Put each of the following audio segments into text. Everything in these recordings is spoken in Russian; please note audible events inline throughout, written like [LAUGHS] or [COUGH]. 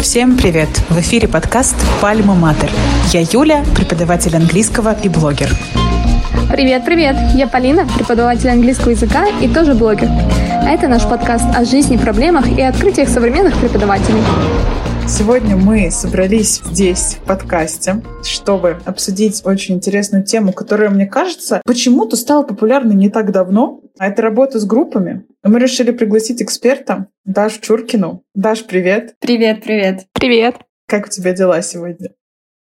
Всем привет! В эфире подкаст «Пальма Матер». Я Юля, преподаватель английского и блогер. Привет, привет! Я Полина, преподаватель английского языка и тоже блогер. А это наш подкаст о жизни, проблемах и открытиях современных преподавателей. Сегодня мы собрались здесь, в подкасте, чтобы обсудить очень интересную тему, которая, мне кажется, почему-то стала популярной не так давно. А это работа с группами. Мы решили пригласить эксперта Дашу Чуркину. Даш, привет. Привет, привет. Привет. Как у тебя дела сегодня?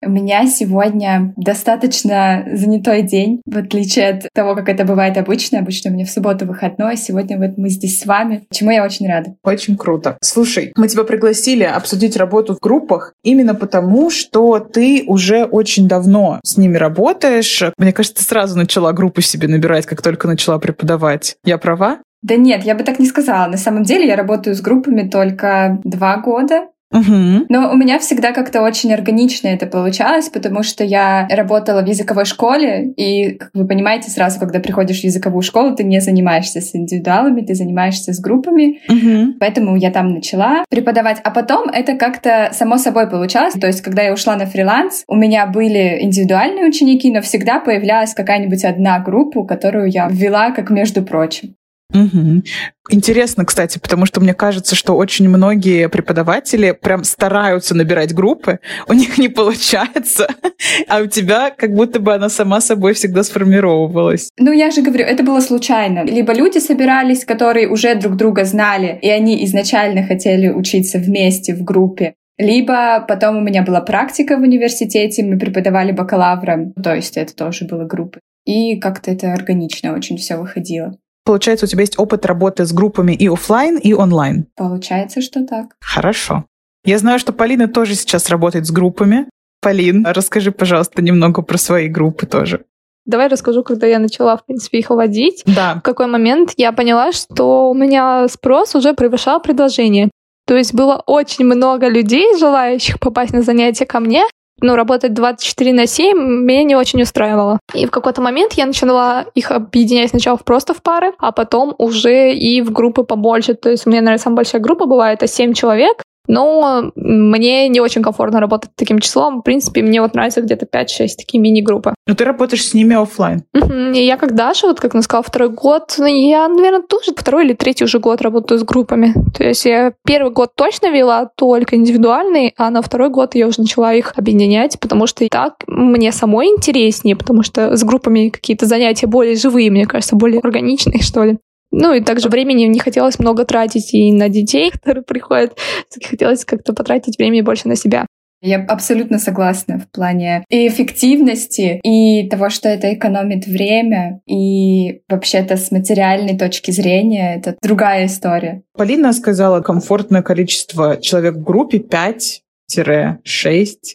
У меня сегодня достаточно занятой день, в отличие от того, как это бывает обычно. Обычно у меня в субботу выходной, а сегодня вот мы здесь с вами, чему я очень рада. Очень круто. Слушай, мы тебя пригласили обсудить работу в группах именно потому, что ты уже очень давно с ними работаешь. Мне кажется, ты сразу начала группу себе набирать, как только начала преподавать. Я права? Да нет, я бы так не сказала. На самом деле я работаю с группами только два года. Угу. Но у меня всегда как-то очень органично это получалось, потому что я работала в языковой школе, и, как вы понимаете, сразу, когда приходишь в языковую школу, ты не занимаешься с индивидуалами, ты занимаешься с группами. Угу. Поэтому я там начала преподавать. А потом это как-то само собой получалось. То есть, когда я ушла на фриланс, у меня были индивидуальные ученики, но всегда появлялась какая-нибудь одна группа, которую я ввела как между прочим. Угу. Интересно, кстати, потому что мне кажется, что очень многие преподаватели прям стараются набирать группы, у них не получается, [LAUGHS] а у тебя как будто бы она сама собой всегда сформировалась. Ну, я же говорю, это было случайно. Либо люди собирались, которые уже друг друга знали, и они изначально хотели учиться вместе в группе, либо потом у меня была практика в университете, мы преподавали бакалавра, то есть это тоже было группы. И как-то это органично очень все выходило. Получается, у тебя есть опыт работы с группами и офлайн, и онлайн. Получается, что так. Хорошо. Я знаю, что Полина тоже сейчас работает с группами. Полин, расскажи, пожалуйста, немного про свои группы тоже. Давай расскажу, когда я начала, в принципе, их водить. Да. В какой момент я поняла, что у меня спрос уже превышал предложение. То есть было очень много людей, желающих попасть на занятия ко мне, ну, работать 24 на 7 меня не очень устраивало. И в какой-то момент я начала их объединять сначала просто в пары, а потом уже и в группы побольше. То есть у меня, наверное, самая большая группа была, это 7 человек, но мне не очень комфортно работать таким числом. В принципе, мне вот нравится где-то 5-6 такие мини-группы. Но ты работаешь с ними офлайн. И я как Даша, вот как она сказала, второй год, ну, я, наверное, тоже второй или третий уже год работаю с группами. То есть я первый год точно вела только индивидуальный, а на второй год я уже начала их объединять, потому что и так мне самой интереснее, потому что с группами какие-то занятия более живые, мне кажется, более органичные, что ли. Ну и также времени не хотелось много тратить и на детей, [LAUGHS] которые приходят. Хотелось как-то потратить времени больше на себя. Я абсолютно согласна в плане и эффективности, и того, что это экономит время, и вообще-то с материальной точки зрения это другая история. Полина сказала, комфортное количество человек в группе 5-6.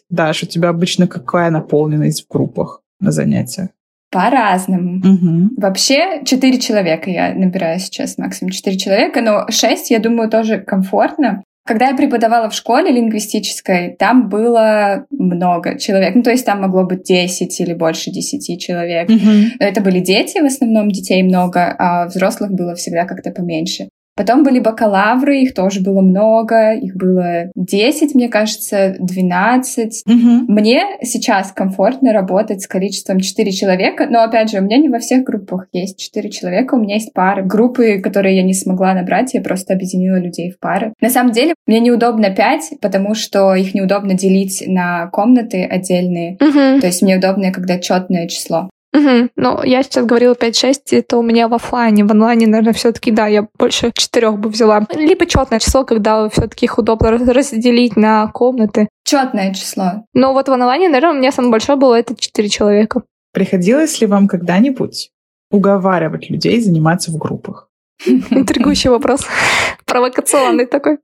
Даш, у тебя обычно какая наполненность в группах на занятиях? По-разному. Угу. Вообще, четыре человека я набираю сейчас, максимум четыре человека, но шесть, я думаю, тоже комфортно. Когда я преподавала в школе лингвистической, там было много человек. Ну, то есть там могло быть 10 или больше 10 человек. Угу. Это были дети, в основном детей много, а взрослых было всегда как-то поменьше. Потом были бакалавры, их тоже было много, их было 10, мне кажется, 12. Угу. Мне сейчас комфортно работать с количеством 4 человека, но, опять же, у меня не во всех группах есть 4 человека, у меня есть пары. Группы, которые я не смогла набрать, я просто объединила людей в пары. На самом деле, мне неудобно 5, потому что их неудобно делить на комнаты отдельные. Угу. То есть мне удобно, когда четное число. Угу. Ну, я сейчас говорила 5-6, это у меня в офлайне. В онлайне, наверное, все-таки, да, я больше четырех бы взяла. Либо четное число, когда все-таки их удобно разделить на комнаты. Четное число. Но вот в онлайне, наверное, у меня самое большое было это 4 человека. Приходилось ли вам когда-нибудь уговаривать людей заниматься в группах? [LAUGHS] Интригующий вопрос. [LAUGHS] Провокационный такой.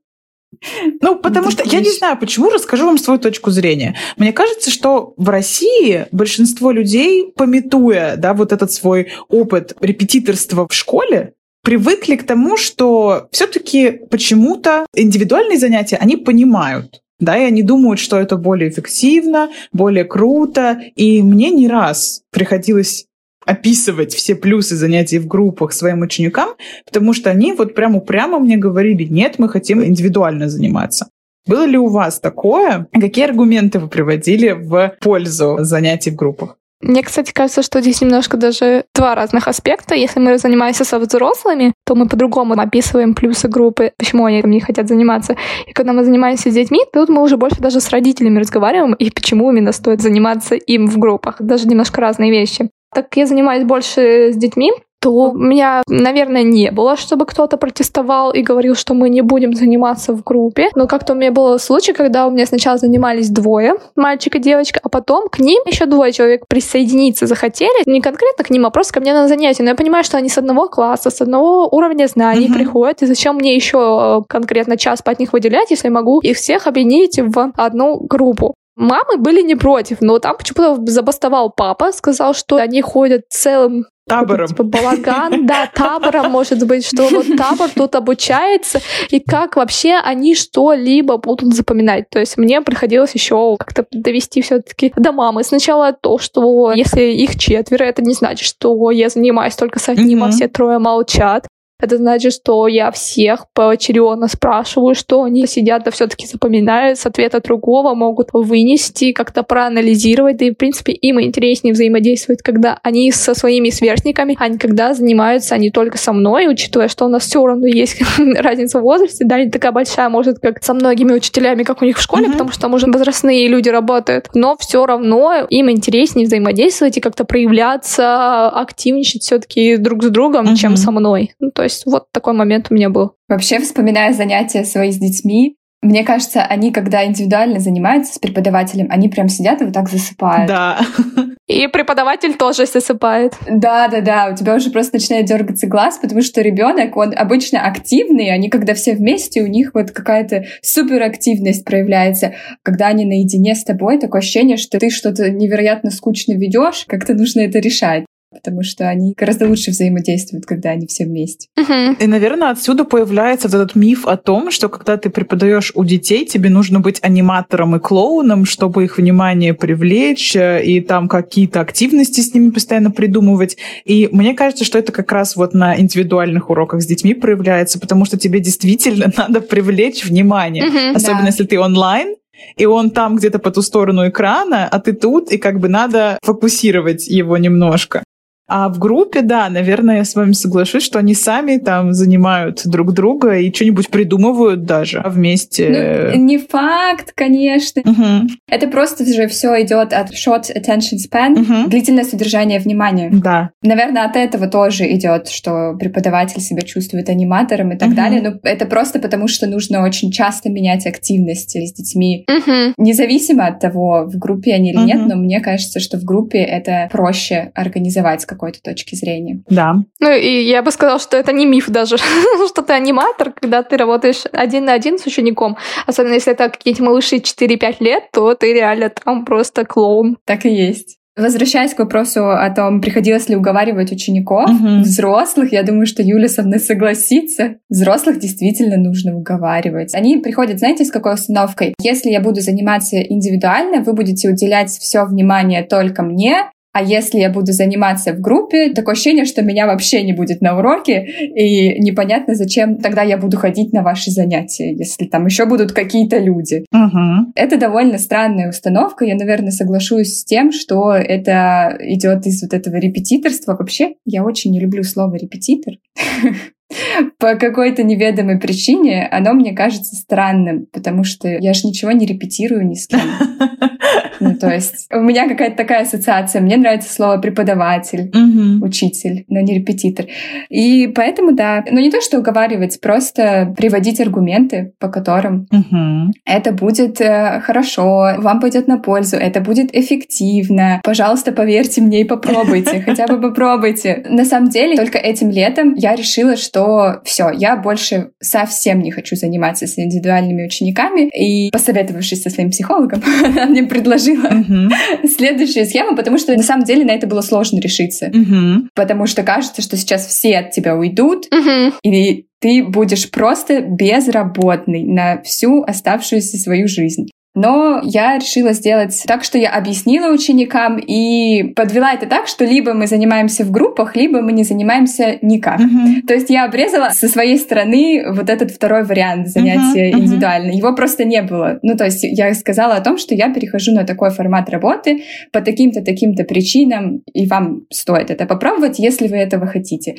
Ну, потому что я не знаю, почему, расскажу вам свою точку зрения. Мне кажется, что в России большинство людей, пометуя да, вот этот свой опыт репетиторства в школе, привыкли к тому, что все-таки почему-то индивидуальные занятия они понимают. Да, и они думают, что это более эффективно, более круто. И мне не раз приходилось описывать все плюсы занятий в группах своим ученикам, потому что они вот прям упрямо мне говорили, нет, мы хотим индивидуально заниматься. Было ли у вас такое? Какие аргументы вы приводили в пользу занятий в группах? Мне, кстати, кажется, что здесь немножко даже два разных аспекта. Если мы занимаемся со взрослыми, то мы по-другому описываем плюсы группы, почему они там не хотят заниматься. И когда мы занимаемся с детьми, тут мы уже больше даже с родителями разговариваем, и почему именно стоит заниматься им в группах. Даже немножко разные вещи. Так как я занимаюсь больше с детьми, то у меня, наверное, не было, чтобы кто-то протестовал и говорил, что мы не будем заниматься в группе. Но как-то у меня был случай, когда у меня сначала занимались двое, мальчик и девочка, а потом к ним еще двое человек присоединиться захотели. Не конкретно к ним, а просто ко мне на занятия. Но я понимаю, что они с одного класса, с одного уровня знаний mm-hmm. приходят. И зачем мне еще конкретно час по от них выделять, если могу их всех объединить в одну группу? Мамы были не против, но там почему-то забастовал папа, сказал, что они ходят целым табором. Типа балаган, да, табором, может быть, что вот табор тут обучается, и как вообще они что-либо будут запоминать. То есть мне приходилось еще как-то довести все-таки до мамы. Сначала то, что если их четверо, это не значит, что я занимаюсь только с одним, а все трое молчат. Это значит, что я всех поочередно спрашиваю, что они сидят, да все-таки запоминают с ответа другого, могут вынести, как-то проанализировать, да и, в принципе, им интереснее взаимодействовать, когда они со своими сверстниками, а не когда занимаются они только со мной, учитывая, что у нас все равно есть [LAUGHS] разница в возрасте, да, не такая большая, может, как со многими учителями, как у них в школе, mm-hmm. потому что там уже возрастные люди работают, но все равно им интереснее взаимодействовать и как-то проявляться, активничать все-таки друг с другом, mm-hmm. чем со мной. Ну, то есть есть вот такой момент у меня был. Вообще, вспоминая занятия свои с детьми, мне кажется, они, когда индивидуально занимаются с преподавателем, они прям сидят и вот так засыпают. Да. И преподаватель тоже засыпает. Да, да, да. У тебя уже просто начинает дергаться глаз, потому что ребенок, он обычно активный, они когда все вместе, у них вот какая-то суперактивность проявляется. Когда они наедине с тобой, такое ощущение, что ты что-то невероятно скучно ведешь, как-то нужно это решать потому что они гораздо лучше взаимодействуют, когда они все вместе. И, наверное, отсюда появляется этот миф о том, что когда ты преподаешь у детей, тебе нужно быть аниматором и клоуном, чтобы их внимание привлечь, э, и там какие-то активности с ними постоянно придумывать. И мне кажется, что это как раз вот на индивидуальных уроках с детьми проявляется, потому что тебе действительно [LAUGHS] надо привлечь внимание. Особенно да. если ты онлайн, и он там где-то по ту сторону экрана, а ты тут, и как бы надо фокусировать его немножко. А в группе, да, наверное, я с вами соглашусь, что они сами там занимают друг друга и что-нибудь придумывают даже вместе. Ну, не факт, конечно. Угу. Это просто же все идет от short attention span, угу. длительное содержание внимания. Да. Наверное, от этого тоже идет, что преподаватель себя чувствует аниматором и так угу. далее. Но это просто потому, что нужно очень часто менять активности с детьми. Угу. Независимо от того, в группе они или угу. нет, но мне кажется, что в группе это проще организовать как какой-то точки зрения. Да. Ну и я бы сказала, что это не миф даже, [LAUGHS] что ты аниматор, когда ты работаешь один на один с учеником, особенно если это какие-то малыши 4-5 лет, то ты реально там просто клоун. Так и есть. Возвращаясь к вопросу о том, приходилось ли уговаривать учеников, угу. взрослых, я думаю, что Юля со мной согласится. Взрослых действительно нужно уговаривать. Они приходят, знаете, с какой установкой? Если я буду заниматься индивидуально, вы будете уделять все внимание только мне, а если я буду заниматься в группе, такое ощущение, что меня вообще не будет на уроке, и непонятно, зачем тогда я буду ходить на ваши занятия, если там еще будут какие-то люди. Угу. Это довольно странная установка. Я, наверное, соглашусь с тем, что это идет из вот этого репетиторства. Вообще, я очень не люблю слово репетитор. [LAUGHS] По какой-то неведомой причине оно мне кажется странным, потому что я же ничего не репетирую ни с кем. [LAUGHS] Ну, то есть у меня какая-то такая ассоциация. Мне нравится слово преподаватель, угу. учитель, но не репетитор. И поэтому, да, ну не то, что уговаривать, просто приводить аргументы, по которым угу. это будет э, хорошо, вам пойдет на пользу, это будет эффективно. Пожалуйста, поверьте мне и попробуйте, хотя бы попробуйте. На самом деле, только этим летом я решила, что все, я больше совсем не хочу заниматься с индивидуальными учениками. И посоветовавшись со своим психологом, [LAUGHS] она мне предложила предложила следующую схему, потому что на самом деле на это было сложно решиться. Потому что кажется, что сейчас все от тебя уйдут, и ты будешь просто безработный на всю оставшуюся свою жизнь. Но я решила сделать так, что я объяснила ученикам и подвела это так, что либо мы занимаемся в группах, либо мы не занимаемся никак. Mm-hmm. То есть я обрезала со своей стороны вот этот второй вариант занятия mm-hmm. индивидуально. Его просто не было. Ну, то есть я сказала о том, что я перехожу на такой формат работы по таким-то, таким-то причинам, и вам стоит это попробовать, если вы этого хотите.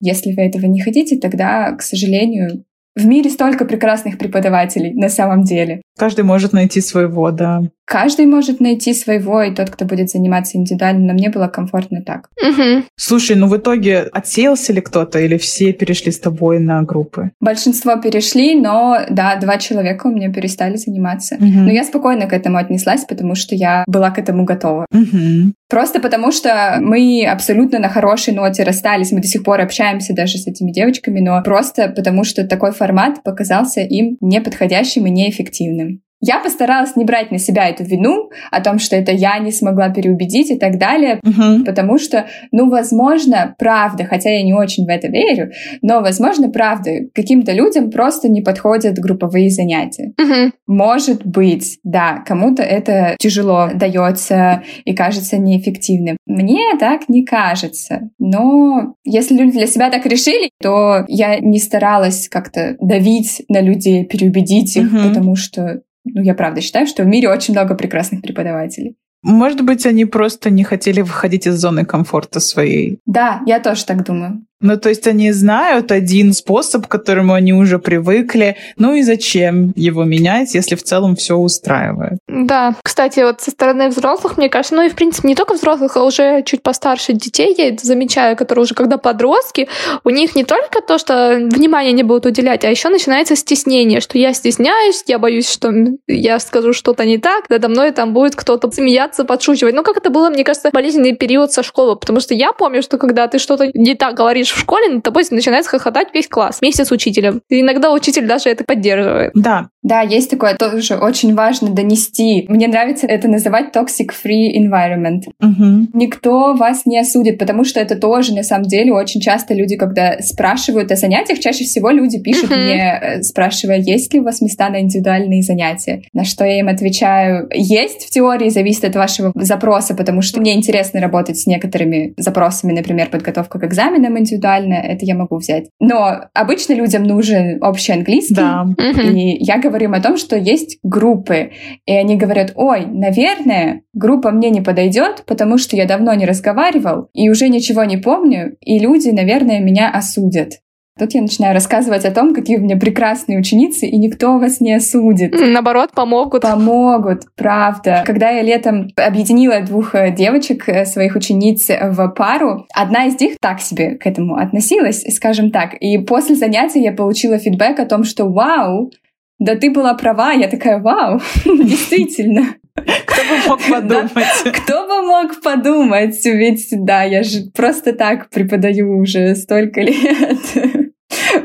Если вы этого не хотите, тогда, к сожалению, в мире столько прекрасных преподавателей на самом деле. Каждый может найти своего, да. Каждый может найти своего, и тот, кто будет заниматься индивидуально, но мне было комфортно так. Угу. Слушай, ну в итоге отсеялся ли кто-то, или все перешли с тобой на группы? Большинство перешли, но да, два человека у меня перестали заниматься. Угу. Но я спокойно к этому отнеслась, потому что я была к этому готова. Угу. Просто потому что мы абсолютно на хорошей ноте расстались. Мы до сих пор общаемся даже с этими девочками, но просто потому что такой формат показался им неподходящим и неэффективным. Я постаралась не брать на себя эту вину о том, что это я не смогла переубедить и так далее, угу. потому что, ну, возможно, правда, хотя я не очень в это верю, но, возможно, правда, каким-то людям просто не подходят групповые занятия. Угу. Может быть, да, кому-то это тяжело дается и кажется неэффективным. Мне так не кажется. Но если люди для себя так решили, то я не старалась как-то давить на людей, переубедить их, угу. потому что ну, я правда считаю, что в мире очень много прекрасных преподавателей. Может быть, они просто не хотели выходить из зоны комфорта своей. Да, я тоже так думаю. Ну, то есть они знают один способ, к которому они уже привыкли. Ну и зачем его менять, если в целом все устраивает? Да. Кстати, вот со стороны взрослых, мне кажется, ну и в принципе не только взрослых, а уже чуть постарше детей, я это замечаю, которые уже когда подростки, у них не только то, что внимание не будут уделять, а еще начинается стеснение, что я стесняюсь, я боюсь, что я скажу что-то не так, надо мной там будет кто-то смеяться, подшучивать. Ну, как это было, мне кажется, болезненный период со школы, потому что я помню, что когда ты что-то не так говоришь в школе, над тобой начинает хохотать весь класс вместе с учителем. И иногда учитель даже это поддерживает. Да. Да, есть такое тоже очень важно донести. Мне нравится это называть toxic-free environment. Угу. Никто вас не осудит, потому что это тоже, на самом деле, очень часто люди, когда спрашивают о занятиях, чаще всего люди пишут угу. мне, э, спрашивая, есть ли у вас места на индивидуальные занятия. На что я им отвечаю, есть в теории, зависит от вашего запроса, потому что мне интересно работать с некоторыми запросами, например, подготовка к экзаменам индивидуально, это я могу взять. Но обычно людям нужен общий английский, да. и я говорим о том, что есть группы, и они говорят, ой, наверное, группа мне не подойдет, потому что я давно не разговаривал и уже ничего не помню, и люди, наверное, меня осудят. Тут я начинаю рассказывать о том, какие у меня прекрасные ученицы, и никто вас не осудит. Наоборот, помогут. Помогут, правда. Когда я летом объединила двух э, девочек, э, своих учениц, в пару, одна из них так себе к этому относилась, скажем так. И после занятия я получила фидбэк о том, что «Вау, да ты была права». Я такая «Вау, [LAUGHS] действительно». Кто бы мог [LAUGHS] подумать? Да, кто бы мог подумать? Ведь, да, я же просто так преподаю уже столько лет. [LAUGHS]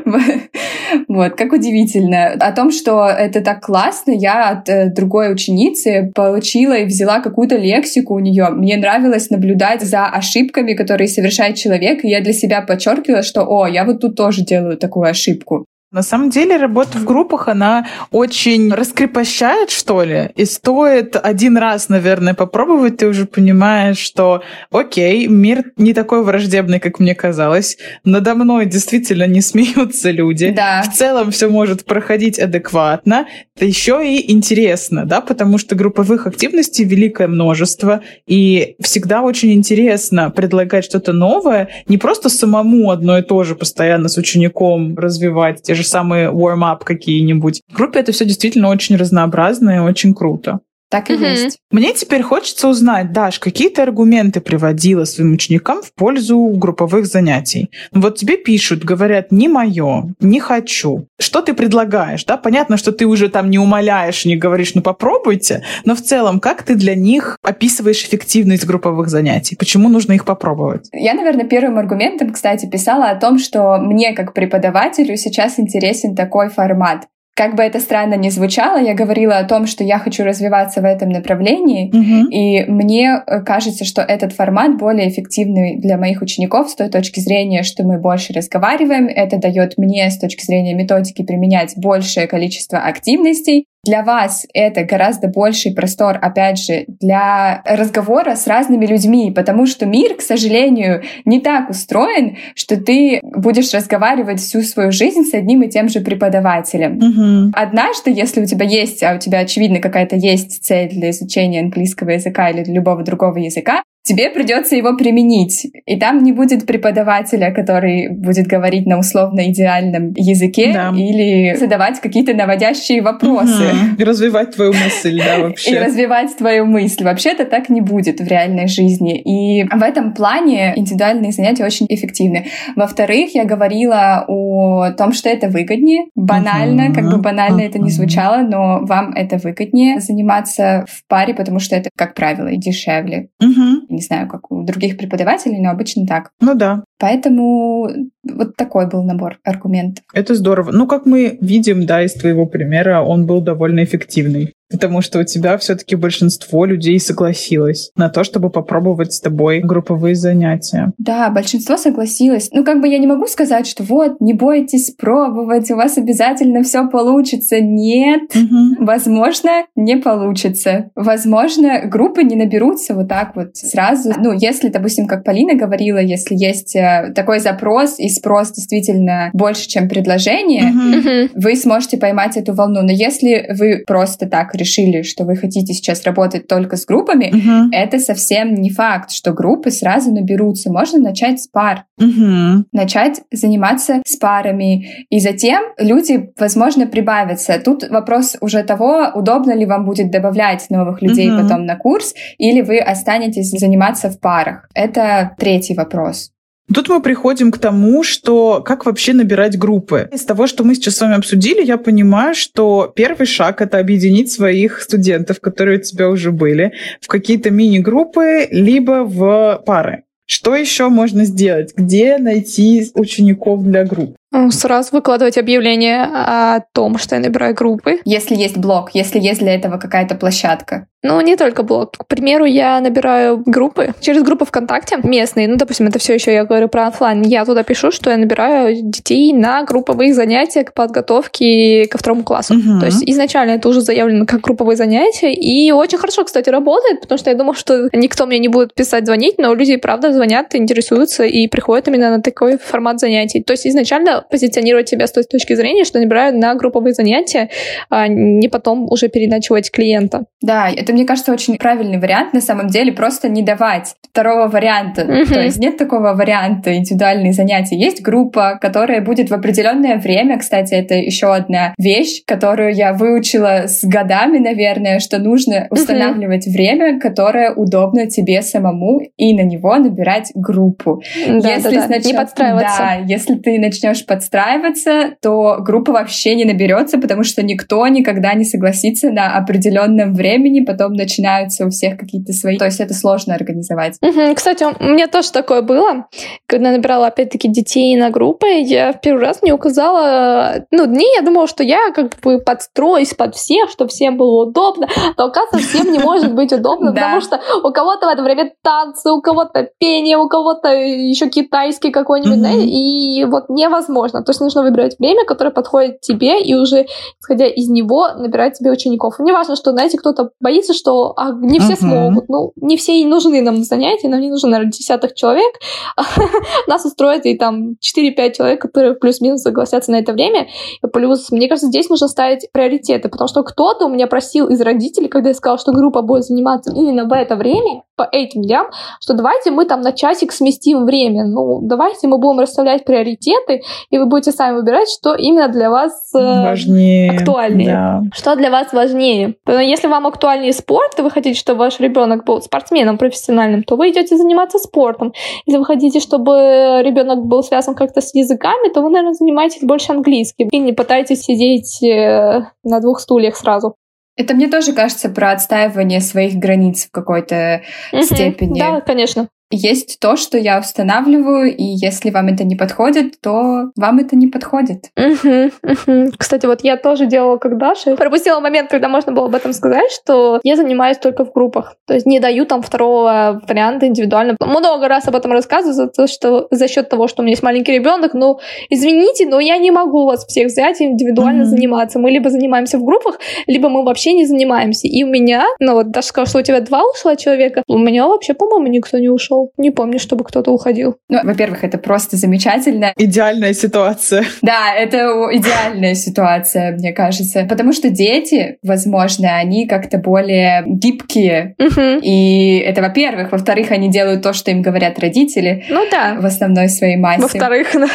[LAUGHS] Вот, как удивительно. О том, что это так классно, я от э, другой ученицы получила и взяла какую-то лексику у нее. Мне нравилось наблюдать за ошибками, которые совершает человек, и я для себя подчеркивала, что, о, я вот тут тоже делаю такую ошибку. На самом деле работа в группах, она очень раскрепощает, что ли, и стоит один раз, наверное, попробовать, ты уже понимаешь, что, окей, мир не такой враждебный, как мне казалось, надо мной действительно не смеются люди, да. в целом все может проходить адекватно, это еще и интересно, да, потому что групповых активностей великое множество, и всегда очень интересно предлагать что-то новое, не просто самому одно и то же постоянно с учеником развивать те же самые warm-up какие-нибудь. В группе это все действительно очень разнообразно и очень круто. Так и угу. есть. Мне теперь хочется узнать, Даш, какие ты аргументы приводила своим ученикам в пользу групповых занятий? Вот тебе пишут, говорят, не мое, не хочу. Что ты предлагаешь? Да, понятно, что ты уже там не умоляешь, не говоришь, ну попробуйте, но в целом, как ты для них описываешь эффективность групповых занятий? Почему нужно их попробовать? Я, наверное, первым аргументом, кстати, писала о том, что мне, как преподавателю, сейчас интересен такой формат. Как бы это странно ни звучало, я говорила о том, что я хочу развиваться в этом направлении, угу. и мне э, кажется, что этот формат более эффективный для моих учеников с той точки зрения, что мы больше разговариваем, это дает мне с точки зрения методики применять большее количество активностей, для вас это гораздо больший простор, опять же, для разговора с разными людьми, потому что мир, к сожалению, не так устроен, что ты будешь разговаривать всю свою жизнь с одним и тем же преподавателем. Мгм. Однажды, если у тебя есть, а у тебя, очевидно, какая-то есть цель для изучения английского языка или любого другого языка, тебе придется его применить. И там не будет преподавателя, который будет говорить на условно идеальном языке Да. или задавать какие-то наводящие вопросы. Мгм. И развивать твою мысль, да, И вообще. развивать твою мысль. Вообще-то так не будет в реальной жизни. И в этом плане индивидуальные занятия очень эффективны. Во-вторых, я говорила о том, что это выгоднее. Банально, Мгм. как бы банально это не звучало, но вам это выгоднее заниматься в паре, потому что это, как правило, дешевле. Мгм. Не знаю, как у других преподавателей, но обычно так. Ну да. Поэтому вот такой был набор аргументов. Это здорово. Ну, как мы видим, да, из твоего примера, он был довольно эффективный. Потому что у тебя все-таки большинство людей согласилось на то, чтобы попробовать с тобой групповые занятия. Да, большинство согласилось. Ну, как бы я не могу сказать, что вот, не бойтесь пробовать, у вас обязательно все получится. Нет, Мгм. Возможно, не получится. Возможно, группы не наберутся вот так вот сразу. Ну, если, допустим, как Полина говорила, если есть э, такой запрос и спрос действительно больше, чем предложение. Мгм. вы сможете поймать эту волну. Но если вы просто так решили, что вы хотите сейчас работать только с группами, Мгм. это совсем не факт, что группы сразу наберутся. Можно начать с пар Мгм. начать заниматься с парами. И затем люди, возможно, прибавятся. Тут вопрос уже того, удобно ли вам будет добавлять новых людей Мгм. потом на курс, или вы останетесь заниматься в парах. Это третий вопрос. Тут мы приходим к тому, что как вообще набирать группы. Из того, что мы сейчас с вами обсудили, я понимаю, что первый шаг — это объединить своих студентов, которые у тебя уже были, в какие-то мини-группы, либо в пары. Что еще можно сделать? Где найти учеников для групп? Сразу выкладывать объявление о том, что я набираю группы. Если есть блог, если есть для этого какая-то площадка. Ну, не только блог. К примеру, я набираю группы через группы ВКонтакте местные. Ну, допустим, это все еще я говорю про офлайн. Я туда пишу, что я набираю детей на групповые занятия к подготовке ко второму классу. Мгм. То есть изначально это уже заявлено как групповые занятия. И очень хорошо, кстати, работает, потому что я думаю, что никто мне не будет писать, звонить, но люди, правда, звонят, интересуются и приходят именно на такой формат занятий. То есть изначально позиционировать себя с той точки зрения, что набираю на групповые занятия, а не потом уже переначивать клиента. Да, это, мне кажется, очень правильный вариант на самом деле, просто не давать второго варианта. Мгм. То есть нет такого варианта индивидуальные занятия. Есть группа, которая будет в определенное время. Кстати, это еще одна вещь, которую я выучила с годами, наверное, что нужно устанавливать время, которое удобно тебе самому, и на него набирать группу. Да, если да, да. сначала- Не подстраиваться. Да, если ты начнешь подстраиваться, то группа вообще не наберется, потому что никто никогда не согласится на определенном времени, потом начинаются у всех какие-то свои. То есть это сложно организовать. Мгм. Кстати, у меня тоже такое было. Когда набирала, опять-таки, детей на группы, я в первый раз не указала... Ну, дни я думала, что я как бы подстроюсь под всех, чтобы всем было удобно. Но, оказывается, всем не может быть удобно, [LAUGHS] потому что у кого-то в это время танцы, у кого-то пение, у кого-то еще китайский какой-нибудь, и вот невозможно. То есть нужно выбирать время, которое подходит тебе, и уже, исходя из него, набирать себе учеников. Не важно, что, знаете, кто-то боится, что а, не все Мгм. смогут. Ну, не все и нужны нам занятия, нам не нужно, наверное, десятых человек. [LAUGHS] Нас устроит и там 4-5 человек, которые плюс-минус согласятся на это время. И плюс, мне кажется, здесь нужно ставить приоритеты, потому что кто-то у меня просил из родителей, когда я сказала, что группа будет заниматься именно в это время, по этим дням, что давайте мы там на часик сместим время. Ну, давайте мы будем расставлять приоритеты, и вы будете сами выбирать, что именно для вас э, Важнее. актуальнее. Да. что для вас важнее? Что Если вам актуальнее спорт, и вы хотите, чтобы ваш ребенок был спортсменом профессиональным, то вы идете заниматься спортом. Если вы хотите, чтобы ребенок был связан как-то с языками, то вы, наверное, занимаетесь больше английским. И не пытаетесь сидеть э, на двух стульях сразу. Это мне тоже кажется про отстаивание своих границ в какой-то Мгм. степени. Да, конечно. Есть то, что я устанавливаю, и если вам это не подходит, то вам это не подходит. Угу, угу. Кстати, вот я тоже делала как Даша. Пропустила момент, когда можно было об этом сказать, что я занимаюсь только в группах. То есть не даю там второго варианта индивидуально. Много раз об этом рассказываю, за, то, что, за счет того, что у меня есть маленький ребенок. Ну, извините, но я не могу вас всех взять и индивидуально угу. заниматься. Мы либо занимаемся в группах, либо мы вообще не занимаемся. И у меня, ну вот Даша сказала, что у тебя два ушла человека, у меня вообще, по-моему, никто не ушел ушел. Не помню, чтобы кто-то уходил. Ну, во-первых, это просто замечательно. Идеальная ситуация. Да, это идеальная ситуация, мне кажется. Потому что дети, возможно, они как-то более гибкие. Угу. И это, во-первых. Во-вторых, они делают то, что им говорят родители. Ну да. В основной своей массе. Во-вторых, да.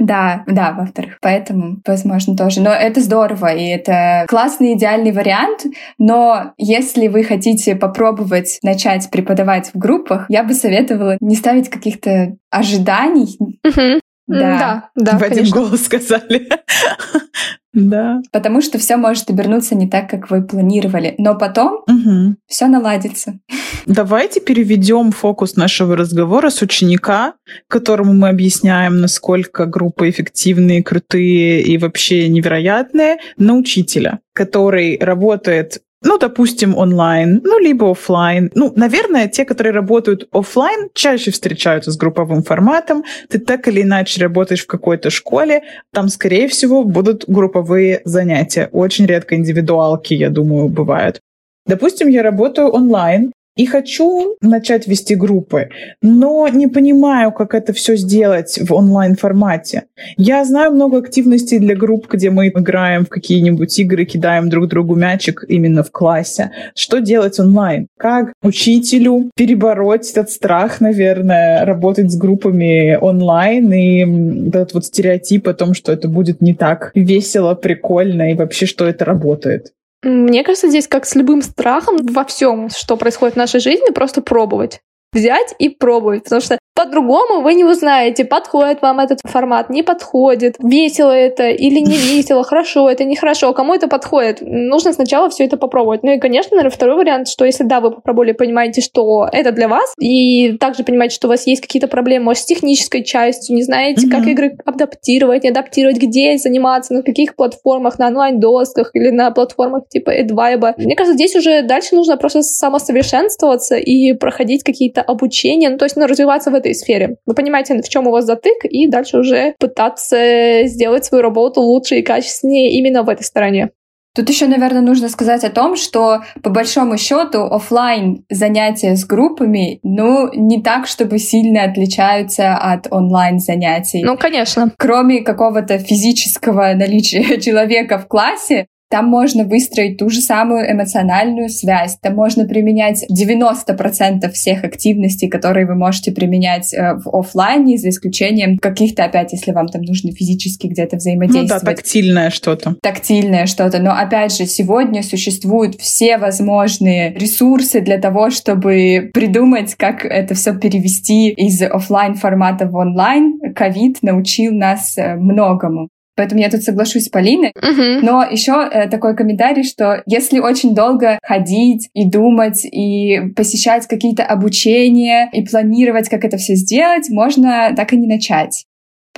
Да, да, во-вторых. Поэтому, возможно, тоже. Но это здорово, и это классный, идеальный вариант. Но если вы хотите попробовать начать преподавать в группах, я бы советовала советовала не ставить каких-то ожиданий. Угу. Да, да, да. В один голос сказали. [LAUGHS] Да. Потому что все может обернуться не так, как вы планировали. Но потом угу. все наладится. Давайте переведем фокус нашего разговора с ученика, которому мы объясняем, насколько группы эффективные, крутые и вообще невероятные, на учителя, который работает ну, допустим, онлайн, ну, либо офлайн. Ну, наверное, те, которые работают офлайн, чаще встречаются с групповым форматом. Ты так или иначе работаешь в какой-то школе, там, скорее всего, будут групповые занятия. Очень редко индивидуалки, я думаю, бывают. Допустим, я работаю онлайн, и хочу начать вести группы, но не понимаю, как это все сделать в онлайн-формате. Я знаю много активностей для групп, где мы играем в какие-нибудь игры, кидаем друг другу мячик именно в классе. Что делать онлайн? Как учителю перебороть этот страх, наверное, работать с группами онлайн и этот вот стереотип о том, что это будет не так весело, прикольно и вообще, что это работает? Мне кажется, здесь как с любым страхом во всем, что происходит в нашей жизни, просто пробовать. Взять и пробовать, потому что по-другому вы не узнаете, подходит вам этот формат, не подходит, весело это или не весело, хорошо это, нехорошо, кому это подходит. Нужно сначала все это попробовать. Ну и, конечно, наверное, второй вариант, что если да, вы попробовали, понимаете, что это для вас, и также понимаете, что у вас есть какие-то проблемы, может, с технической частью, не знаете, mm-hmm. как игры адаптировать, не адаптировать, где заниматься, на каких платформах, на онлайн-досках или на платформах типа Edvibe. Мне кажется, здесь уже дальше нужно просто самосовершенствоваться и проходить какие-то обучения, ну, то есть ну, развиваться в этой этой сфере. Вы понимаете, в чем у вас затык, и дальше уже пытаться сделать свою работу лучше и качественнее именно в этой стороне. Тут еще, наверное, нужно сказать о том, что по большому счету офлайн занятия с группами, ну, не так, чтобы сильно отличаются от онлайн занятий. Ну, конечно. Кроме какого-то физического наличия [LAUGHS] человека в классе, там можно выстроить ту же самую эмоциональную связь. Там можно применять 90% всех активностей, которые вы можете применять э, в офлайне, за исключением каких-то, опять, если вам там нужно физически где-то взаимодействовать. Ну да, тактильное что-то. Тактильное что-то. Но, опять же, сегодня существуют все возможные ресурсы для того, чтобы придумать, как это все перевести из офлайн формата в онлайн. Ковид научил нас э, многому. Поэтому я тут соглашусь с Полиной. Угу. Но еще э, такой комментарий, что если очень долго ходить и думать, и посещать какие-то обучения, и планировать, как это все сделать, можно так и не начать.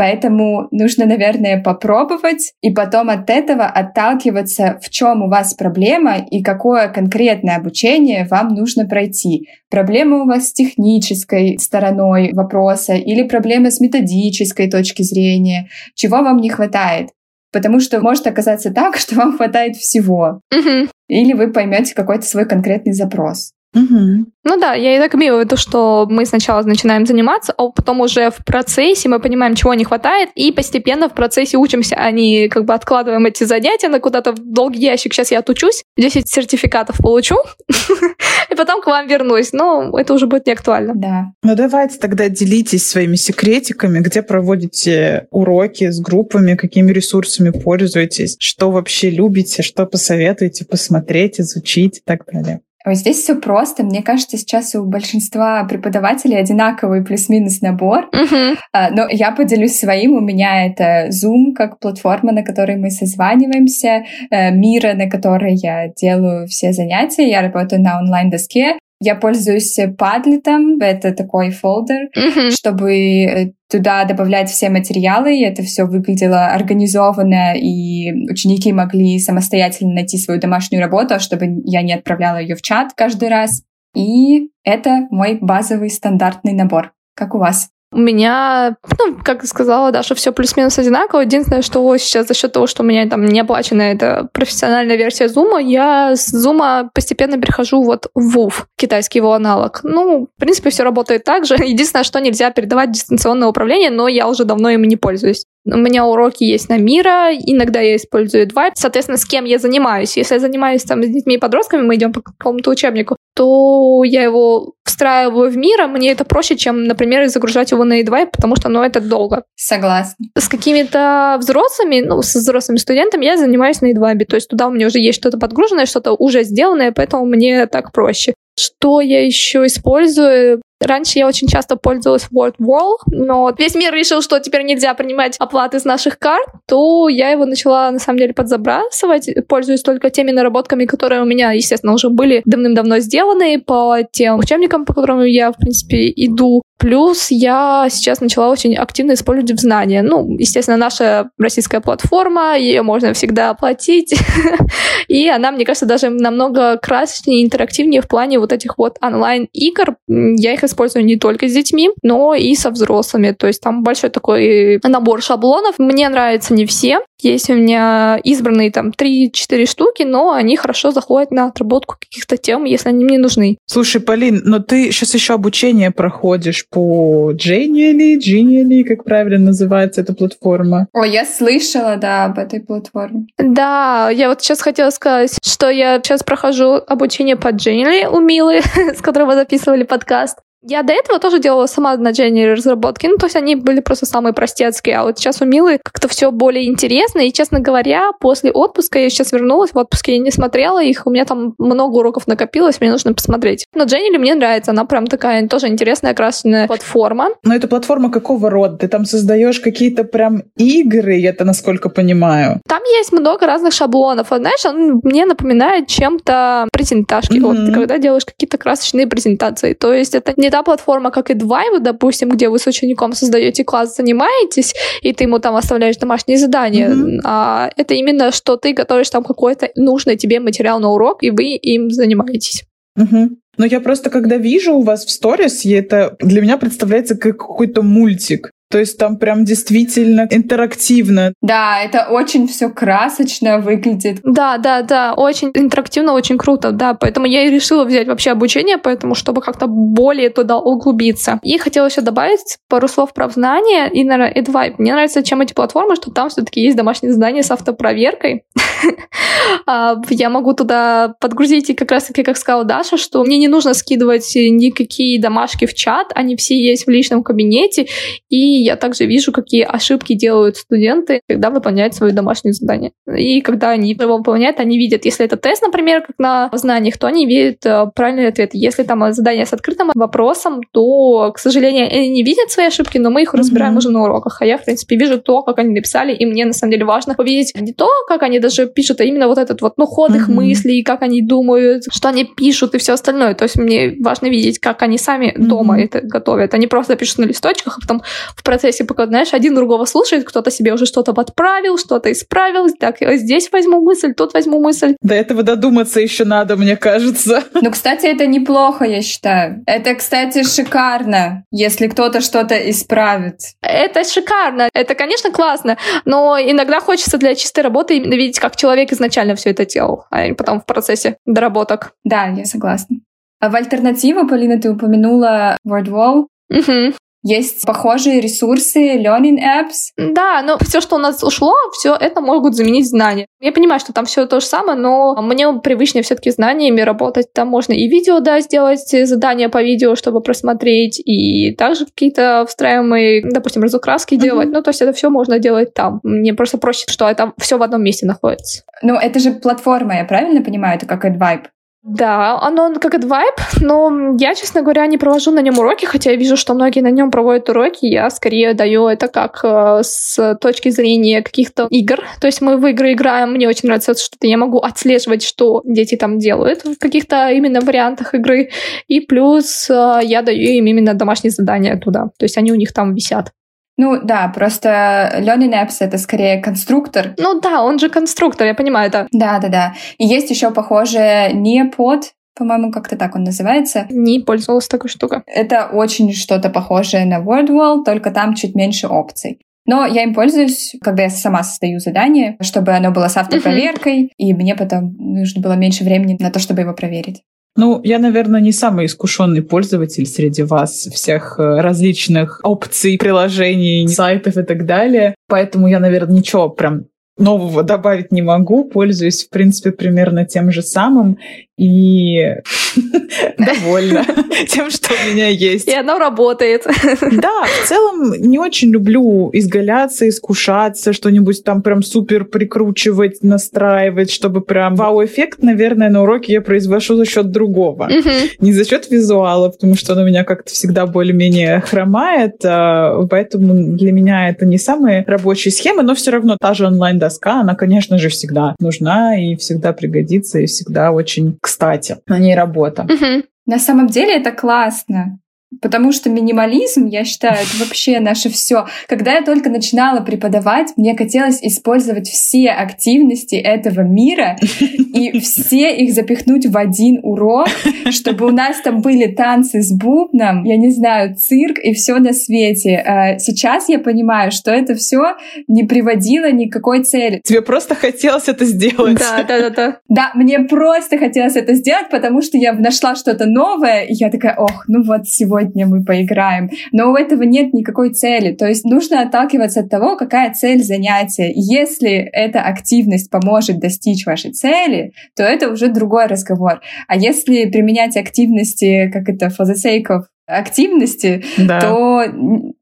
Поэтому нужно, наверное, попробовать и потом от этого отталкиваться, в чем у вас проблема и какое конкретное обучение вам нужно пройти. Проблема у вас с технической стороной вопроса или проблема с методической точки зрения, чего вам не хватает. Потому что может оказаться так, [LAUGHS] что вам хватает всего. Угу. Или вы поймете какой-то свой конкретный запрос. Угу. Ну да, я и так имею в виду, что мы сначала начинаем заниматься, а потом уже в процессе мы понимаем, чего не хватает, и постепенно в процессе учимся, а не как бы откладываем эти занятия на куда-то в долгий ящик. Сейчас я отучусь, 10 сертификатов получу, [LAUGHS] и потом к вам вернусь. Но это уже будет не актуально. Да. Ну давайте тогда делитесь своими секретиками, где проводите уроки с группами, какими ресурсами пользуетесь, что вообще любите, что посоветуете посмотреть, изучить и так далее. Ой, здесь все просто. Мне кажется, сейчас у большинства преподавателей одинаковый плюс-минус набор. Uh-huh. Но я поделюсь своим. У меня это Zoom как платформа, на которой мы созваниваемся, э, Мира, на которой я делаю все занятия. Я работаю на онлайн-доске. Я пользуюсь Padlet, это такой фолдер, Мгм. чтобы э, туда добавлять все материалы, и это все выглядело организованно, и ученики могли самостоятельно найти свою домашнюю работу, чтобы я не отправляла ее в чат каждый раз. И это мой базовый стандартный набор. Как у вас? У меня, ну, как сказала Даша, все плюс-минус одинаково. Единственное, что сейчас за счет того, что у меня там не оплачена эта профессиональная версия Zoom, я с Zoom постепенно перехожу вот в WUF, китайский его аналог. Ну, в принципе, все работает так же. Единственное, что нельзя передавать дистанционное управление, но я уже давно им не пользуюсь. У меня уроки есть на Мира, иногда я использую Двайп. Соответственно, с кем я занимаюсь. Если я занимаюсь там с детьми и подростками, мы идем по какому-то учебнику, то я его встраиваю в Мира. Мне это проще, чем, например, загружать его на Двайп, потому что, ну, это долго. Согласна. С какими-то взрослыми, ну, с взрослыми студентами я занимаюсь на Двайбе. То есть туда у меня уже есть что-то подгруженное, что-то уже сделанное, поэтому мне так проще. Что я еще использую? Раньше я очень часто пользовалась WordWall, но весь мир решил, что теперь нельзя принимать оплаты с наших карт, то я его начала, на самом деле, подзабрасывать. Пользуюсь только теми наработками, которые у меня, естественно, уже были давным-давно сделаны по тем учебникам, по которым я, в принципе, иду. Плюс я сейчас начала очень активно использовать в знания. Ну, естественно, наша российская платформа, ее можно всегда оплатить. [LAUGHS] И она, мне кажется, даже намного красочнее интерактивнее в плане вот этих вот онлайн-игр. Я их использую не только с детьми, но и со взрослыми. То есть там большой такой набор шаблонов. Мне нравятся не все. Есть у меня избранные там 3-4 штуки, но они хорошо заходят на отработку каких-то тем, если они мне нужны. Слушай, Полин, но ты сейчас еще обучение проходишь по Genially, Genially, как правильно называется эта платформа? О, я слышала, да, об этой платформе. Да, я вот сейчас хотела сказать, что я сейчас прохожу обучение по Genially у Милы, [LAUGHS] с которой мы записывали подкаст. Я до этого тоже делала сама на Genially разработки, ну, то есть они были просто самые простецкие, а вот сейчас у Милы как-то все более интересно, и, честно говоря, после отпуска, я сейчас вернулась, в отпуске я не смотрела их, у меня там много уроков накопилось, мне нужно посмотреть. Но Genially мне нравится, она прям такая тоже интересная, красочная платформа. Но это платформа какого рода? Ты там создаешь какие-то прям игры, я-то насколько понимаю. Там есть много разных шаблонов. Вот, знаешь, он мне напоминает чем-то презентажки. Мгм. Вот ты когда делаешь какие-то красочные презентации. То есть это не та платформа, как и Двайв, допустим, где вы с учеником создаете класс, занимаетесь, и ты ему там оставляешь домашние задания. А это именно, что ты готовишь там какой-то нужный тебе материал на урок, и вы им занимаетесь. Мгм. Но я просто, когда вижу у вас в сторис, это для меня представляется как какой-то мультик. То есть там прям действительно интерактивно. Да, это очень все красочно выглядит. Да, да, да, очень интерактивно, очень круто, да, поэтому я и решила взять вообще обучение, поэтому чтобы как-то более туда углубиться. И хотела еще добавить пару слов про знания и на EdVibe. Мне нравится, чем эти платформы, что там все-таки есть домашние задания с автопроверкой. [LAUGHS] А, Я могу туда подгрузить, и как раз-таки, как сказала Даша, что мне не нужно скидывать никакие домашки в чат, они все есть в личном кабинете, и я также вижу, какие ошибки делают студенты, когда выполняют свои домашние задания. И когда они его выполняют, они видят, если это тест, например, как на знаниях, то они видят э, правильный ответ. Если там задание с открытым вопросом, то, к сожалению, они не видят свои ошибки, но мы их разбираем Мгм. уже на уроках. А я, в принципе, вижу то, как они написали, и мне, на самом деле, важно увидеть не то, как они даже пишут, а именно вот этот вот, ну, ход их Мгм. мыслей, как они думают, что они пишут и все остальное. То есть мне важно видеть, как они сами Мгм. дома это готовят. Они просто пишут на листочках, а потом в процессе, пока, знаешь, один другого слушает, кто-то себе уже что-то подправил, что-то исправил, так, здесь возьму мысль, тут возьму мысль. До этого додуматься еще надо, мне кажется. Ну, кстати, это неплохо, я считаю. Это, кстати, шикарно, если кто-то что-то исправит. Это шикарно, это, конечно, классно, но иногда хочется для чистой работы именно видеть, как человек изначально все это делал, а не потом в процессе доработок. Да, я согласна. А в альтернативу, Полина, ты упомянула WordWall. Мгм. Есть похожие ресурсы, learning apps. Да, но все, что у нас ушло, все это могут заменить знания. Я понимаю, что там все то же самое, но мне привычнее все-таки знаниями работать. Там можно и видео, да, сделать э, задания по видео, чтобы просмотреть, и также какие-то встраиваемые, допустим, разукраски Мгм. делать. Ну, то есть это все можно делать там. Мне просто проще, что это все в одном месте находится. Ну, это же платформа, я правильно понимаю? Это как AdVibe. Да, оно как вайп, [LAUGHS] но я, честно говоря, не провожу на нем уроки, хотя я вижу, что многие на нем проводят уроки. Я скорее даю это как э, с точки зрения каких-то игр. То есть мы в игры играем, мне очень нравится, что я могу отслеживать, что дети там делают в каких-то именно вариантах игры. И плюс э, я даю им именно домашние задания туда. То есть они у них там висят. Ну да, просто Learning Apps — это скорее конструктор. Ну да, он же конструктор, я понимаю это. Да-да-да. И есть еще, похоже, не под по-моему, как-то так он называется. Не пользовалась такой штукой. Это очень что-то похожее на WordWall, только там чуть меньше опций. Но я им пользуюсь, когда я сама создаю задание, чтобы оно было с автопроверкой, uh-huh. и мне потом нужно было меньше времени на то, чтобы его проверить. Ну, я, наверное, не самый искушенный пользователь среди вас всех э, различных опций, приложений, сайтов и так далее. Поэтому я, наверное, ничего прям нового добавить не могу. Пользуюсь, в принципе, примерно тем же самым и [LAUGHS] [LAUGHS] довольна [LAUGHS] тем, что у меня есть. И оно работает. Да, в целом не очень люблю изгаляться, искушаться, что-нибудь там прям супер прикручивать, настраивать, чтобы прям вау-эффект, наверное, на уроке я произвожу за счет другого. Не за счет визуала, потому что он у меня как-то всегда более-менее хромает, а, поэтому для меня это не самые рабочие схемы, но все равно та же онлайн-доска, она, конечно же, всегда нужна и всегда пригодится, и всегда очень кстати, на ней работа. Угу. На самом деле это классно. Потому что минимализм, я считаю, это вообще наше все. Когда я только начинала преподавать, мне хотелось использовать все активности этого мира [LAUGHS] и все их запихнуть в один урок, чтобы у нас там были танцы с бубном, я не знаю, цирк и все на свете. А сейчас я понимаю, что это все не приводило ни к какой цели. Тебе просто хотелось это сделать. Да, да, да, да. Да, мне просто хотелось это сделать, потому что я нашла что-то новое, и я такая, ох, ну вот сегодня сегодня мы поиграем. Но у этого нет никакой цели. То есть нужно отталкиваться от того, какая цель занятия. Если эта активность поможет достичь вашей цели, то это уже другой разговор. А если применять активности, как это, for the sake of активности, да. то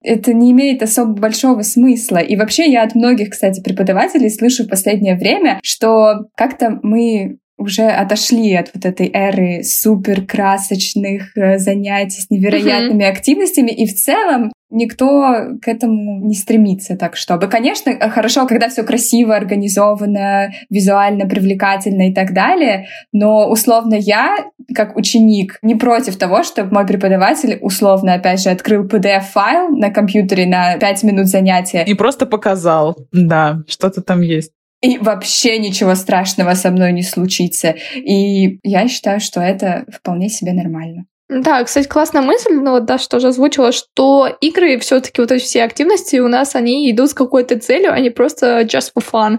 это не имеет особо большого смысла. И вообще я от многих, кстати, преподавателей слышу в последнее время, что как-то мы уже отошли от вот этой эры супер красочных э, занятий с невероятными mm-hmm. активностями, и в целом никто к этому не стремится так чтобы. Конечно, хорошо, когда все красиво, организовано, визуально привлекательно и так далее, но условно я, как ученик, не против того, чтобы мой преподаватель условно, опять же, открыл PDF-файл на компьютере на 5 минут занятия. И просто показал, да, что-то там есть и вообще ничего страшного со мной не случится. И я считаю, что это вполне себе нормально. Да, кстати, классная мысль, ну вот Даша тоже озвучила, что игры все таки вот эти все активности у нас, они идут с какой-то целью, а не просто just for fun.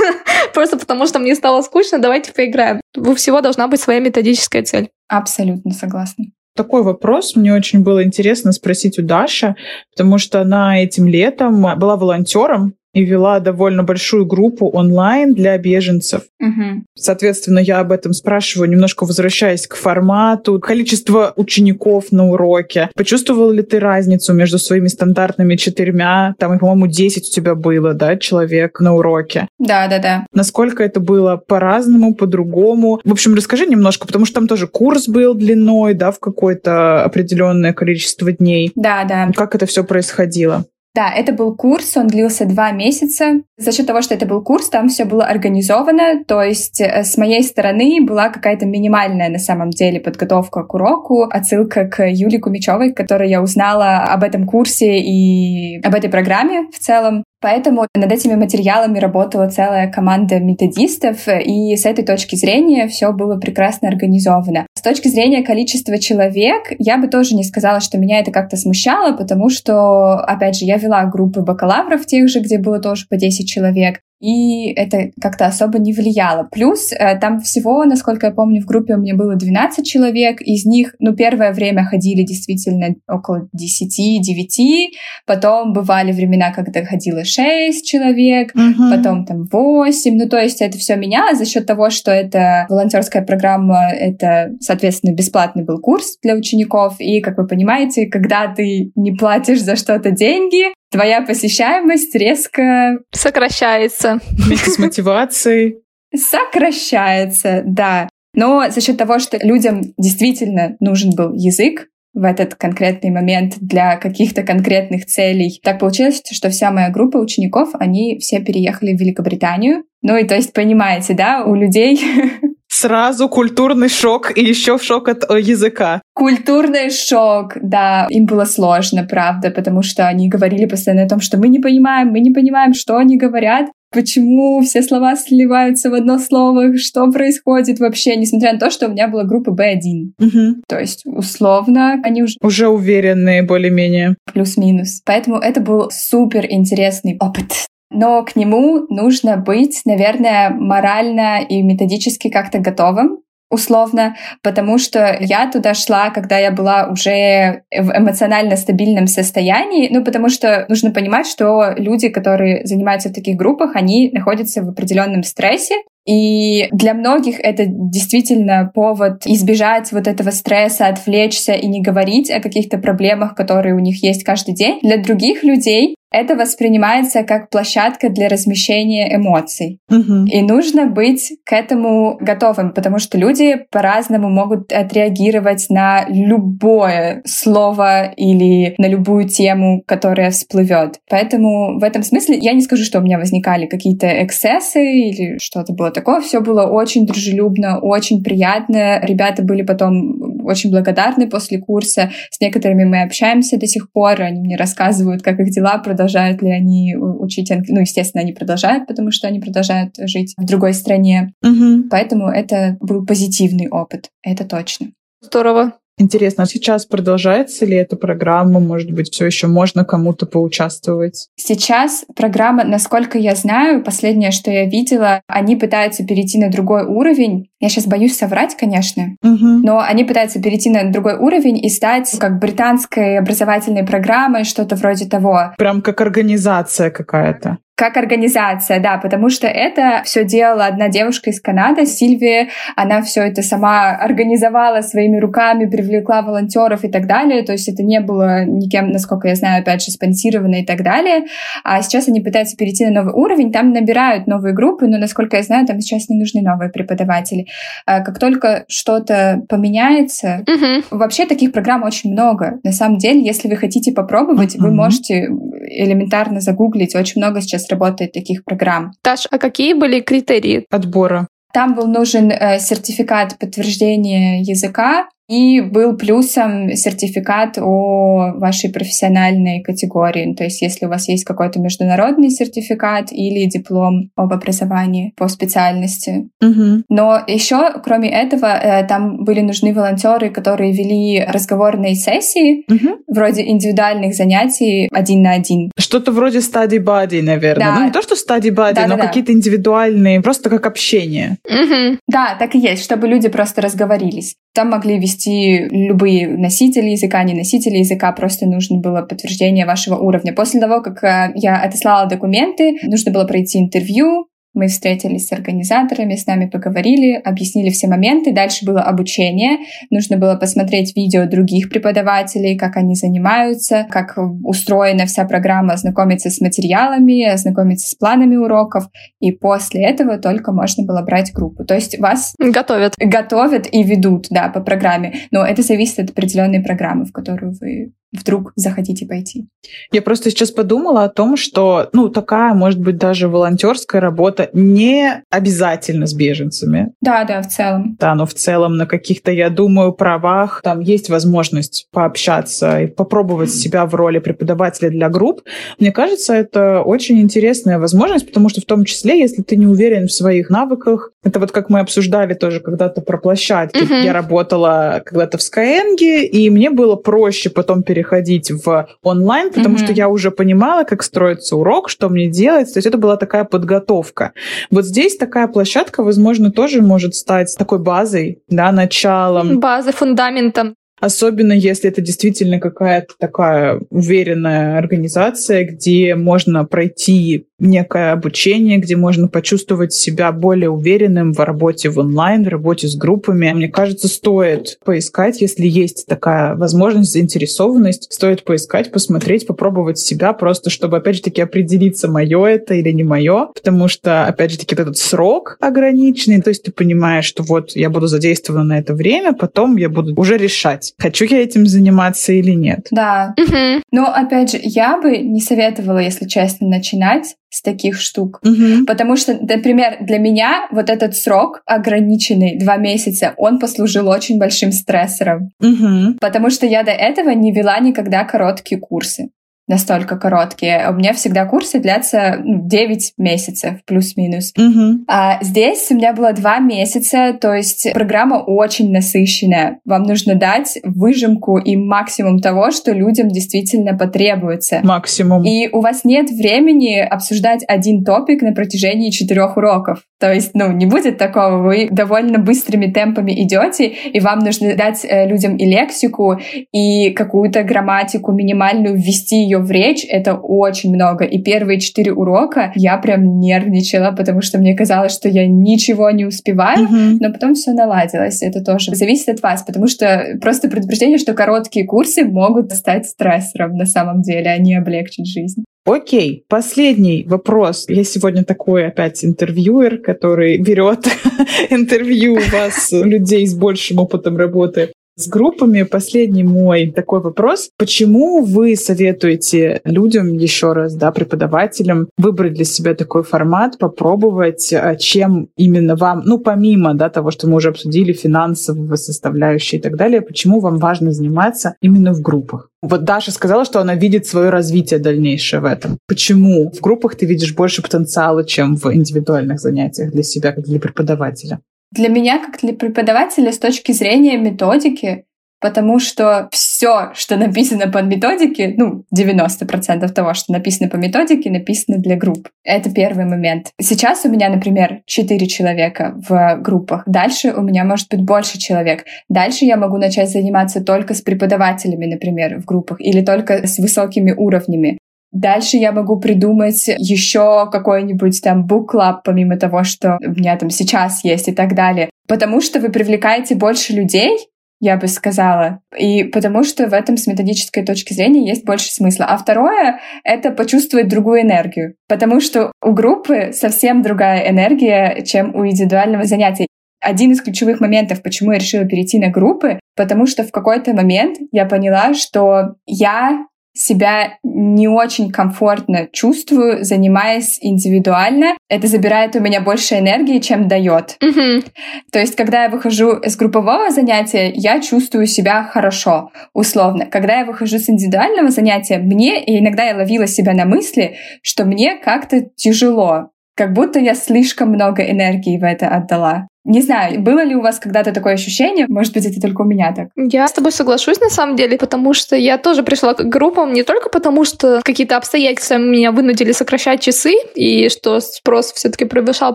[LAUGHS] просто потому что мне стало скучно, давайте поиграем. У всего должна быть своя методическая цель. Абсолютно согласна такой вопрос мне очень было интересно спросить у Даши, потому что она этим летом была волонтером и вела довольно большую группу онлайн для беженцев. Угу. Соответственно, я об этом спрашиваю, немножко возвращаясь к формату, количество учеников на уроке. Почувствовал ли ты разницу между своими стандартными четырьмя, там, и, по-моему, десять у тебя было, да, человек на уроке? Да, да, да. Насколько это было по-разному, по-другому? В общем, расскажи немножко, потому что там тоже курс был длиной, да, в какое-то определенное количество дней. Да, да. Как это все происходило? Да, это был курс, он длился два месяца. За счет того, что это был курс, там все было организовано, то есть э, с моей стороны была какая-то минимальная на самом деле подготовка к уроку, отсылка к Юлии Кумичевой, которой я узнала об этом курсе и об этой программе в целом. Поэтому над этими материалами работала целая команда методистов, и с этой точки зрения все было прекрасно организовано. С точки зрения количества человек, я бы тоже не сказала, что меня это как-то смущало, потому что, опять же, я вела группы бакалавров тех же, где было тоже по 10 человек, и это как-то особо не влияло. Плюс э, там всего, насколько я помню, в группе у меня было 12 человек, из них, ну, первое время ходили действительно около 10-9, потом бывали времена, когда ходило 6 человек, угу. потом там 8, ну, то есть это все менялось за счет того, что это волонтерская программа, это, соответственно, бесплатный был курс для учеников, и, как вы понимаете, когда ты не платишь за что-то деньги, твоя посещаемость резко сокращается. Вместе с мотивацией. Сокращается, да. Но за счет того, что людям действительно нужен был язык, в этот конкретный момент для каких-то конкретных целей. Так получилось, что вся моя группа учеников, они все переехали в Великобританию. Ну и то есть, понимаете, да, у людей [LAUGHS] Сразу культурный шок и еще шок от э, языка. Культурный шок, да. Им было сложно, правда, потому что они говорили постоянно о том, что мы не понимаем, мы не понимаем, что они говорят почему все слова сливаются в одно слово, что происходит вообще, несмотря на то, что у меня была группа B1. Угу. То есть, условно, они уже... Уже уверенные более-менее. Плюс-минус. Поэтому это был супер интересный опыт. Но к нему нужно быть, наверное, морально и методически как-то готовым, условно, потому что я туда шла, когда я была уже в эмоционально стабильном состоянии, ну, потому что нужно понимать, что люди, которые занимаются в таких группах, они находятся в определенном стрессе, и для многих это действительно повод избежать вот этого стресса, отвлечься и не говорить о каких-то проблемах, которые у них есть каждый день. Для других людей это воспринимается как площадка для размещения эмоций. Угу. И нужно быть к этому готовым, потому что люди по-разному могут отреагировать на любое слово или на любую тему, которая всплывет. Поэтому в этом смысле я не скажу, что у меня возникали какие-то эксцессы или что-то было такое. Все было очень дружелюбно, очень приятно. Ребята были потом очень благодарны после курса. С некоторыми мы общаемся до сих пор. Они мне рассказывают, как их дела, продолжают ли они учить английский. Ну, естественно, они продолжают, потому что они продолжают жить в другой стране. Угу. Поэтому это был позитивный опыт. Это точно. Здорово. Интересно, а сейчас продолжается ли эта программа? Может быть, все еще можно кому-то поучаствовать? Сейчас программа, насколько я знаю, последнее, что я видела, они пытаются перейти на другой уровень. Я сейчас боюсь соврать, конечно, угу. но они пытаются перейти на другой уровень и стать как британской образовательной программой, что-то вроде того. Прям как организация какая-то. Как организация, да, потому что это все делала одна девушка из Канады, Сильвия, она все это сама организовала своими руками, привлекла волонтеров и так далее, то есть это не было никем, насколько я знаю, опять же, спонсировано и так далее, а сейчас они пытаются перейти на новый уровень, там набирают новые группы, но, насколько я знаю, там сейчас не нужны новые преподаватели. А как только что-то поменяется, угу. вообще таких программ очень много. На самом деле, если вы хотите попробовать, угу. вы можете элементарно загуглить, очень много сейчас работает таких программ. Таш, а какие были критерии отбора? Там был нужен э, сертификат подтверждения языка, и был плюсом сертификат о вашей профессиональной категории. То есть если у вас есть какой-то международный сертификат или диплом об образовании по специальности. Угу. Но еще, кроме этого, э, там были нужны волонтеры, которые вели разговорные сессии, угу. вроде индивидуальных занятий один на один. Что-то вроде study body, наверное. Да. Ну, не то, что study body, да, но да, какие-то индивидуальные, просто как общение. Угу. Да, так и есть, чтобы люди просто разговорились. Там могли вести любые носители языка, не носители языка, просто нужно было подтверждение вашего уровня. После того, как э, я отослала документы, нужно было пройти интервью, мы встретились с организаторами, с нами поговорили, объяснили все моменты. Дальше было обучение. Нужно было посмотреть видео других преподавателей, как они занимаются, как устроена вся программа, ознакомиться с материалами, ознакомиться с планами уроков. И после этого только можно было брать группу. То есть вас готовят. Готовят и ведут, да, по программе. Но это зависит от определенной программы, в которую вы вдруг захотите пойти. Я просто сейчас подумала о том, что, ну, такая, может быть, даже волонтерская работа не обязательно с беженцами. Да, да, в целом. Да, но в целом на каких-то, я думаю, правах там есть возможность пообщаться и попробовать себя в роли преподавателя для групп. Мне кажется, это очень интересная возможность, потому что в том числе, если ты не уверен в своих навыках, это вот как мы обсуждали тоже когда-то про площадки. Мгм. Я работала когда-то в Skyeng, и мне было проще потом переходить в онлайн, потому Мгм. что я уже понимала, как строится урок, что мне делать. То есть это была такая подготовка. Вот здесь такая площадка, возможно, тоже может стать такой базой, да, началом. Базы, фундаментом. Особенно если это действительно какая-то такая уверенная организация, где можно пройти некое обучение, где можно почувствовать себя более уверенным в работе в онлайн, в работе с группами. Мне кажется, стоит поискать, если есть такая возможность, заинтересованность, стоит поискать, посмотреть, попробовать себя, просто чтобы, опять же таки, определиться, мое это или не мое, потому что, опять же таки, этот срок ограниченный, то есть ты понимаешь, что вот я буду задействована на это время, потом я буду уже решать, хочу я этим заниматься или нет. Да. Угу. Но, опять же, я бы не советовала, если честно, начинать с таких штук. Угу. Потому что, например, для меня вот этот срок ограниченный, два месяца, он послужил очень большим стрессором. Угу. Потому что я до этого не вела никогда короткие курсы настолько короткие. У меня всегда курсы длятся 9 ну, месяцев, плюс-минус. Угу. А здесь у меня было 2 месяца, то есть программа очень насыщенная. Вам нужно дать выжимку и максимум того, что людям действительно потребуется. Максимум. И у вас нет времени обсуждать один топик на протяжении четырех уроков. То есть, ну, не будет такого. Вы довольно быстрыми темпами идете, и вам нужно дать э, людям и лексику, и какую-то грамматику минимальную, ввести ее в речь. Это очень много. И первые четыре урока я прям нервничала, потому что мне казалось, что я ничего не успеваю, mm-hmm. но потом все наладилось. Это тоже зависит от вас, потому что просто предупреждение, что короткие курсы могут стать стрессором на самом деле, а не облегчить жизнь. Окей, последний вопрос. Я сегодня такой опять интервьюер, который берет [LAUGHS] интервью у вас, людей с большим опытом работы с группами. Последний мой такой вопрос. Почему вы советуете людям, еще раз, да, преподавателям, выбрать для себя такой формат, попробовать, а, чем именно вам, ну, помимо, да, того, что мы уже обсудили, финансового составляющей и так далее, почему вам важно заниматься именно в группах? Вот Даша сказала, что она видит свое развитие дальнейшее в этом. Почему в группах ты видишь больше потенциала, чем в индивидуальных занятиях для себя, как для преподавателя? Для меня, как для преподавателя, с точки зрения методики, потому что все, что написано по методике, ну, 90% того, что написано по методике, написано для групп. Это первый момент. Сейчас у меня, например, 4 человека в группах. Дальше у меня может быть больше человек. Дальше я могу начать заниматься только с преподавателями, например, в группах, или только с высокими уровнями. Дальше я могу придумать еще какой-нибудь там club, помимо того, что у меня там сейчас есть и так далее. Потому что вы привлекаете больше людей, я бы сказала. И потому что в этом с методической точки зрения есть больше смысла. А второе — это почувствовать другую энергию. Потому что у группы совсем другая энергия, чем у индивидуального занятия. Один из ключевых моментов, почему я решила перейти на группы, потому что в какой-то момент я поняла, что я себя не очень комфортно чувствую, занимаясь индивидуально. Это забирает у меня больше энергии, чем дает. Mm-hmm. То есть, когда я выхожу с группового занятия, я чувствую себя хорошо, условно. Когда я выхожу с индивидуального занятия, мне, и иногда я ловила себя на мысли, что мне как-то тяжело, как будто я слишком много энергии в это отдала. Не знаю, было ли у вас когда-то такое ощущение? Может быть, это только у меня так. Я с тобой соглашусь на самом деле, потому что я тоже пришла к группам не только потому, что какие-то обстоятельства меня вынудили сокращать часы, и что спрос все-таки превышал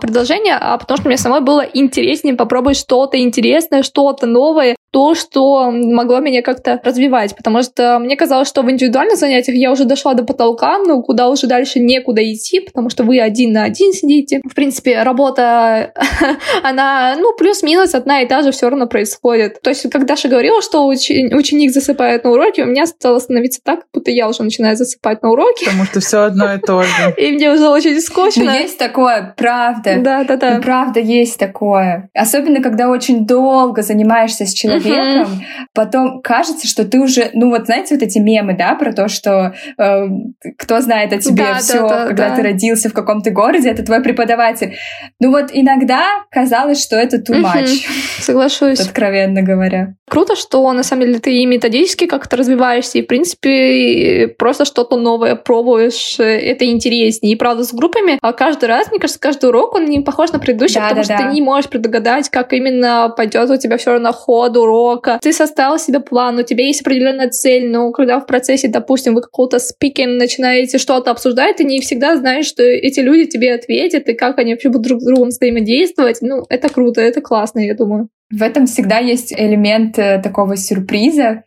предложение, а потому что мне самой было интереснее попробовать что-то интересное, что-то новое, то, что могло меня как-то развивать, потому что мне казалось, что в индивидуальных занятиях я уже дошла до потолка, но куда уже дальше некуда идти, потому что вы один на один сидите. В принципе, работа, [LAUGHS] она, ну, плюс-минус одна и та же все равно происходит. То есть, когда Даша говорила, что учи- ученик засыпает на уроке, у меня стало становиться так, будто я уже начинаю засыпать на уроке. Потому что все одно и то же. [LAUGHS] И мне уже очень скучно. Но есть такое, правда. Да, да, да. Правда, есть такое. Особенно, когда очень долго занимаешься с человеком, потом кажется, что ты уже, ну вот знаете, вот эти мемы, да, про то, что э, кто знает о тебе да, все, да, да, когда да. ты родился в каком-то городе, это твой преподаватель. Ну вот иногда казалось, что это too much. Соглашусь. Откровенно говоря. Круто, что на самом деле ты и методически как-то развиваешься, и в принципе просто что-то новое пробуешь, это интереснее. И правда с группами, а каждый раз, мне кажется, каждый урок, он не похож на предыдущий, да, потому да, что да. ты не можешь предугадать, как именно пойдет у тебя все равно ход урока. Ты составил себе план, у тебя есть определенная цель, но когда в процессе, допустим, вы какого-то спикинг начинаете что-то обсуждать, ты не всегда знаешь, что эти люди тебе ответят, и как они вообще будут друг с другом взаимодействовать. Ну, это круто, это классно, я думаю. В этом всегда есть элемент э, такого сюрприза.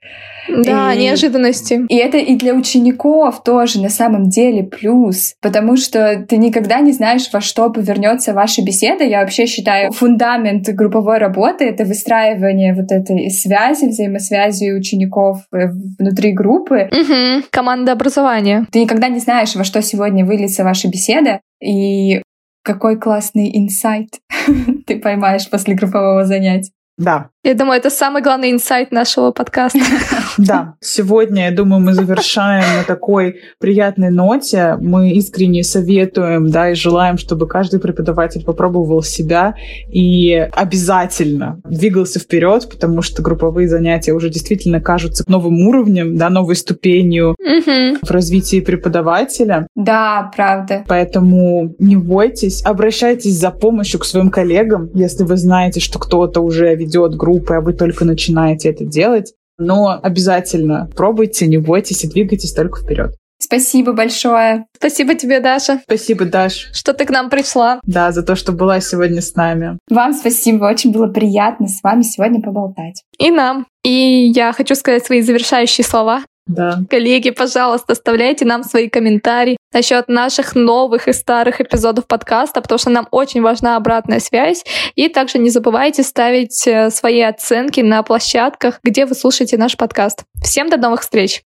Да, и... неожиданности. И это и для учеников тоже на самом деле плюс, потому что ты никогда не знаешь, во что повернется ваша беседа. Я вообще считаю, фундамент групповой работы — это выстраивание вот этой связи, взаимосвязи учеников э, внутри группы. Угу. Команда образования. Ты никогда не знаешь, во что сегодня выльется ваша беседа, и какой классный инсайт [LAUGHS] ты поймаешь после группового занятия. Да. Я думаю, это самый главный инсайт нашего подкаста. [LAUGHS] Да, сегодня, я думаю, мы завершаем на такой приятной ноте. Мы искренне советуем, да, и желаем, чтобы каждый преподаватель попробовал себя и обязательно двигался вперед, потому что групповые занятия уже действительно кажутся новым уровнем, да, новой ступенью в развитии преподавателя. Да, правда. Поэтому не бойтесь, обращайтесь за помощью к своим коллегам, если вы знаете, что кто-то уже ведет группы, а вы только начинаете это делать. Но обязательно пробуйте, не бойтесь и двигайтесь только вперед. Спасибо большое. Спасибо тебе, Даша. Спасибо, Даш. Что ты к нам пришла. Да, за то, что была сегодня с нами. Вам спасибо. Очень было приятно с вами сегодня поболтать. И нам. И я хочу сказать свои завершающие слова. Да. Коллеги, пожалуйста, оставляйте нам свои комментарии насчет наших новых и старых эпизодов подкаста, потому что нам очень важна обратная связь. И также не забывайте ставить э, свои оценки на площадках, где вы слушаете наш подкаст. Всем до новых встреч!